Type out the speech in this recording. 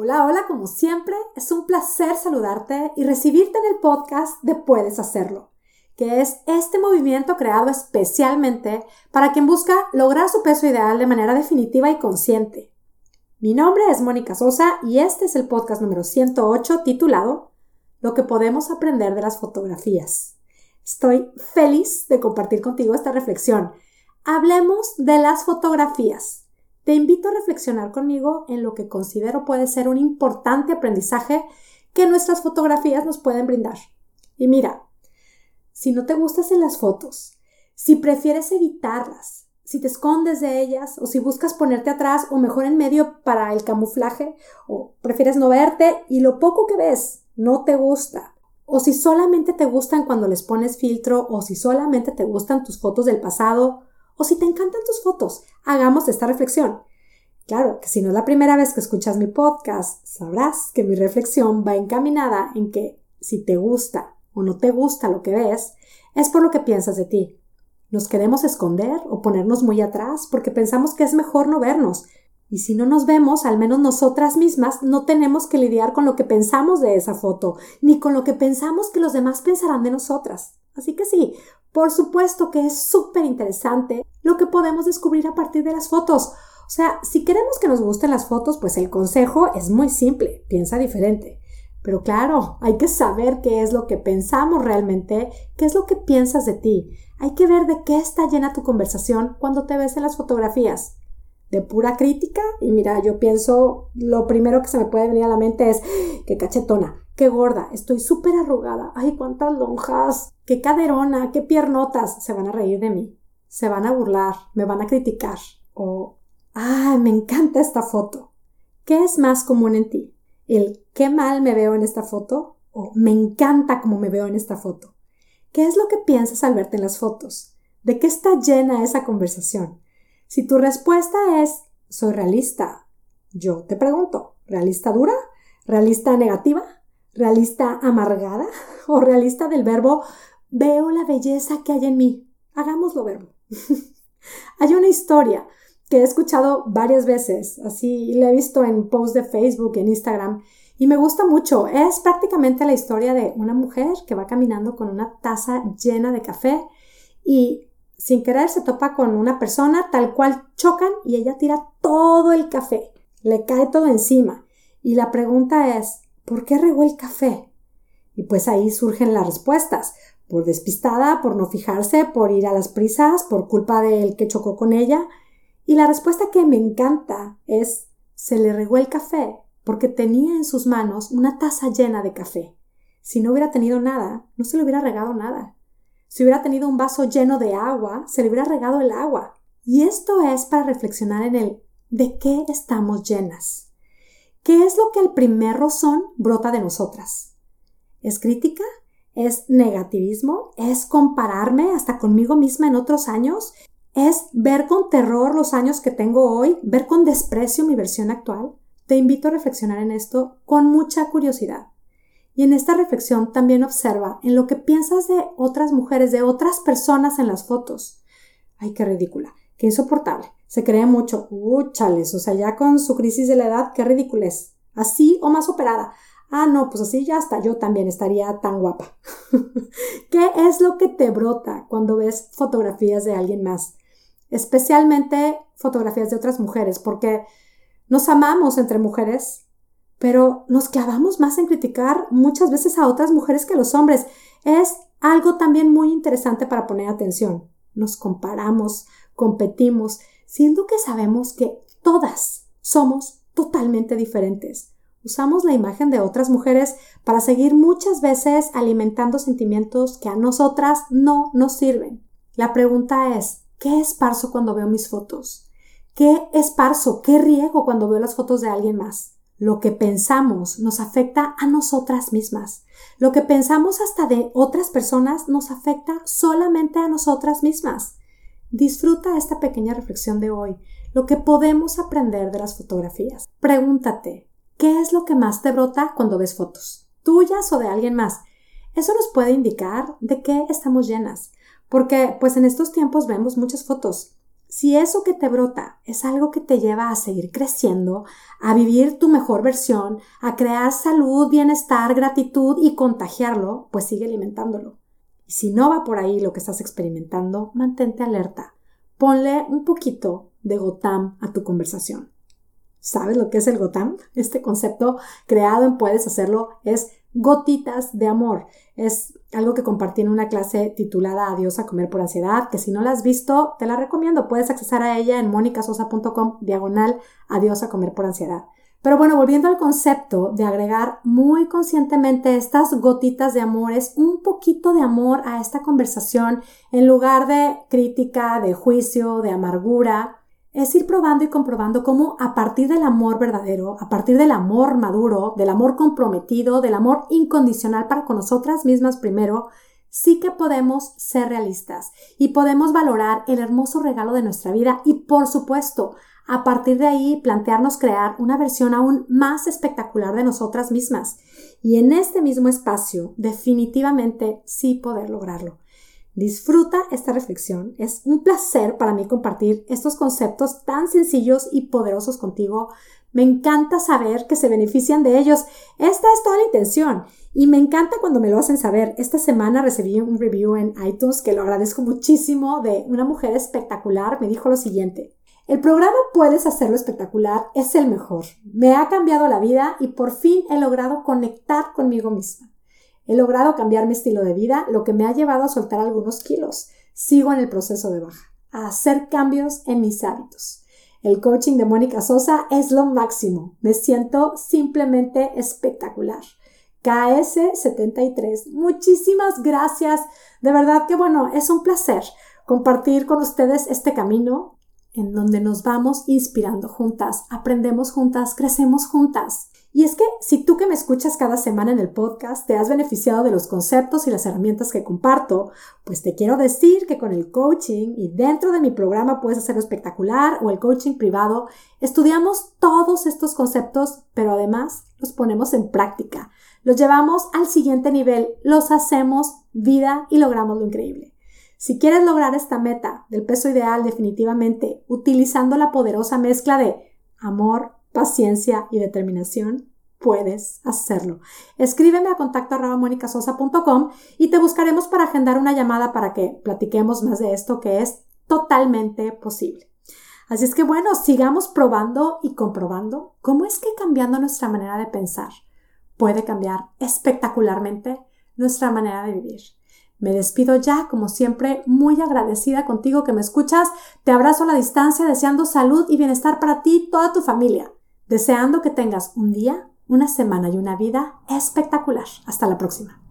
Hola, hola, como siempre, es un placer saludarte y recibirte en el podcast de Puedes Hacerlo, que es este movimiento creado especialmente para quien busca lograr su peso ideal de manera definitiva y consciente. Mi nombre es Mónica Sosa y este es el podcast número 108 titulado Lo que podemos aprender de las fotografías. Estoy feliz de compartir contigo esta reflexión. Hablemos de las fotografías te invito a reflexionar conmigo en lo que considero puede ser un importante aprendizaje que nuestras fotografías nos pueden brindar. Y mira, si no te gustas en las fotos, si prefieres evitarlas, si te escondes de ellas o si buscas ponerte atrás o mejor en medio para el camuflaje o prefieres no verte y lo poco que ves no te gusta o si solamente te gustan cuando les pones filtro o si solamente te gustan tus fotos del pasado o si te encantan tus fotos, hagamos esta reflexión. Claro que si no es la primera vez que escuchas mi podcast, sabrás que mi reflexión va encaminada en que si te gusta o no te gusta lo que ves, es por lo que piensas de ti. Nos queremos esconder o ponernos muy atrás porque pensamos que es mejor no vernos. Y si no nos vemos, al menos nosotras mismas no tenemos que lidiar con lo que pensamos de esa foto, ni con lo que pensamos que los demás pensarán de nosotras. Así que sí, por supuesto que es súper interesante lo que podemos descubrir a partir de las fotos. O sea, si queremos que nos gusten las fotos, pues el consejo es muy simple, piensa diferente. Pero claro, hay que saber qué es lo que pensamos realmente, qué es lo que piensas de ti. Hay que ver de qué está llena tu conversación cuando te ves en las fotografías. De pura crítica, y mira, yo pienso, lo primero que se me puede venir a la mente es, qué cachetona, qué gorda, estoy súper arrugada, ay, cuántas lonjas, qué caderona, qué piernotas, se van a reír de mí, se van a burlar, me van a criticar, o, ay, me encanta esta foto. ¿Qué es más común en ti? ¿El qué mal me veo en esta foto? ¿O me encanta cómo me veo en esta foto? ¿Qué es lo que piensas al verte en las fotos? ¿De qué está llena esa conversación? Si tu respuesta es soy realista, yo te pregunto, ¿realista dura? ¿Realista negativa? ¿Realista amargada? ¿O realista del verbo Veo la belleza que hay en mí. Hagámoslo verbo. hay una historia que he escuchado varias veces, así la he visto en posts de Facebook, en Instagram, y me gusta mucho. Es prácticamente la historia de una mujer que va caminando con una taza llena de café y sin querer se topa con una persona tal cual chocan y ella tira todo el café, le cae todo encima. Y la pregunta es, ¿por qué regó el café? Y pues ahí surgen las respuestas por despistada, por no fijarse, por ir a las prisas, por culpa del que chocó con ella. Y la respuesta que me encanta es se le regó el café porque tenía en sus manos una taza llena de café. Si no hubiera tenido nada, no se le hubiera regado nada. Si hubiera tenido un vaso lleno de agua, se le hubiera regado el agua. Y esto es para reflexionar en el de qué estamos llenas. ¿Qué es lo que al primer rozón brota de nosotras? ¿Es crítica? es negativismo, es compararme hasta conmigo misma en otros años, es ver con terror los años que tengo hoy, ver con desprecio mi versión actual. Te invito a reflexionar en esto con mucha curiosidad. Y en esta reflexión también observa en lo que piensas de otras mujeres, de otras personas en las fotos. Ay, qué ridícula, qué insoportable. Se cree mucho. Uh, chales, o sea, ya con su crisis de la edad, qué ridiculez. Así o más operada ah, no, pues así ya hasta yo también estaría tan guapa. ¿Qué es lo que te brota cuando ves fotografías de alguien más? Especialmente fotografías de otras mujeres, porque nos amamos entre mujeres, pero nos clavamos más en criticar muchas veces a otras mujeres que a los hombres. Es algo también muy interesante para poner atención. Nos comparamos, competimos, siendo que sabemos que todas somos totalmente diferentes. Usamos la imagen de otras mujeres para seguir muchas veces alimentando sentimientos que a nosotras no nos sirven. La pregunta es, ¿qué esparzo cuando veo mis fotos? ¿Qué esparzo, qué riego cuando veo las fotos de alguien más? Lo que pensamos nos afecta a nosotras mismas. Lo que pensamos hasta de otras personas nos afecta solamente a nosotras mismas. Disfruta esta pequeña reflexión de hoy, lo que podemos aprender de las fotografías. Pregúntate, ¿Qué es lo que más te brota cuando ves fotos? ¿Tuyas o de alguien más? Eso nos puede indicar de qué estamos llenas, porque pues en estos tiempos vemos muchas fotos. Si eso que te brota es algo que te lleva a seguir creciendo, a vivir tu mejor versión, a crear salud, bienestar, gratitud y contagiarlo, pues sigue alimentándolo. Y si no va por ahí lo que estás experimentando, mantente alerta. Ponle un poquito de Gotam a tu conversación. ¿Sabes lo que es el Gotam? Este concepto creado en Puedes Hacerlo es gotitas de amor. Es algo que compartí en una clase titulada Adiós a comer por ansiedad, que si no la has visto, te la recomiendo. Puedes accesar a ella en monicasosa.com diagonal Adiós a comer por ansiedad. Pero bueno, volviendo al concepto de agregar muy conscientemente estas gotitas de amor, es un poquito de amor a esta conversación en lugar de crítica, de juicio, de amargura, es ir probando y comprobando cómo a partir del amor verdadero, a partir del amor maduro, del amor comprometido, del amor incondicional para con nosotras mismas primero, sí que podemos ser realistas y podemos valorar el hermoso regalo de nuestra vida y por supuesto, a partir de ahí plantearnos crear una versión aún más espectacular de nosotras mismas. Y en este mismo espacio, definitivamente sí poder lograrlo. Disfruta esta reflexión. Es un placer para mí compartir estos conceptos tan sencillos y poderosos contigo. Me encanta saber que se benefician de ellos. Esta es toda la intención. Y me encanta cuando me lo hacen saber. Esta semana recibí un review en iTunes que lo agradezco muchísimo de una mujer espectacular. Me dijo lo siguiente. El programa Puedes hacerlo espectacular es el mejor. Me ha cambiado la vida y por fin he logrado conectar conmigo misma. He logrado cambiar mi estilo de vida, lo que me ha llevado a soltar algunos kilos. Sigo en el proceso de baja, a hacer cambios en mis hábitos. El coaching de Mónica Sosa es lo máximo. Me siento simplemente espectacular. KS73. Muchísimas gracias. De verdad que bueno, es un placer compartir con ustedes este camino en donde nos vamos inspirando juntas, aprendemos juntas, crecemos juntas. Y es que si tú que me escuchas cada semana en el podcast te has beneficiado de los conceptos y las herramientas que comparto, pues te quiero decir que con el coaching y dentro de mi programa puedes hacerlo espectacular o el coaching privado, estudiamos todos estos conceptos, pero además los ponemos en práctica. Los llevamos al siguiente nivel, los hacemos vida y logramos lo increíble. Si quieres lograr esta meta del peso ideal definitivamente utilizando la poderosa mezcla de amor, paciencia y determinación, puedes hacerlo. Escríbeme a contacto y te buscaremos para agendar una llamada para que platiquemos más de esto que es totalmente posible. Así es que bueno, sigamos probando y comprobando cómo es que cambiando nuestra manera de pensar puede cambiar espectacularmente nuestra manera de vivir. Me despido ya, como siempre, muy agradecida contigo que me escuchas. Te abrazo a la distancia, deseando salud y bienestar para ti y toda tu familia. Deseando que tengas un día, una semana y una vida espectacular. Hasta la próxima.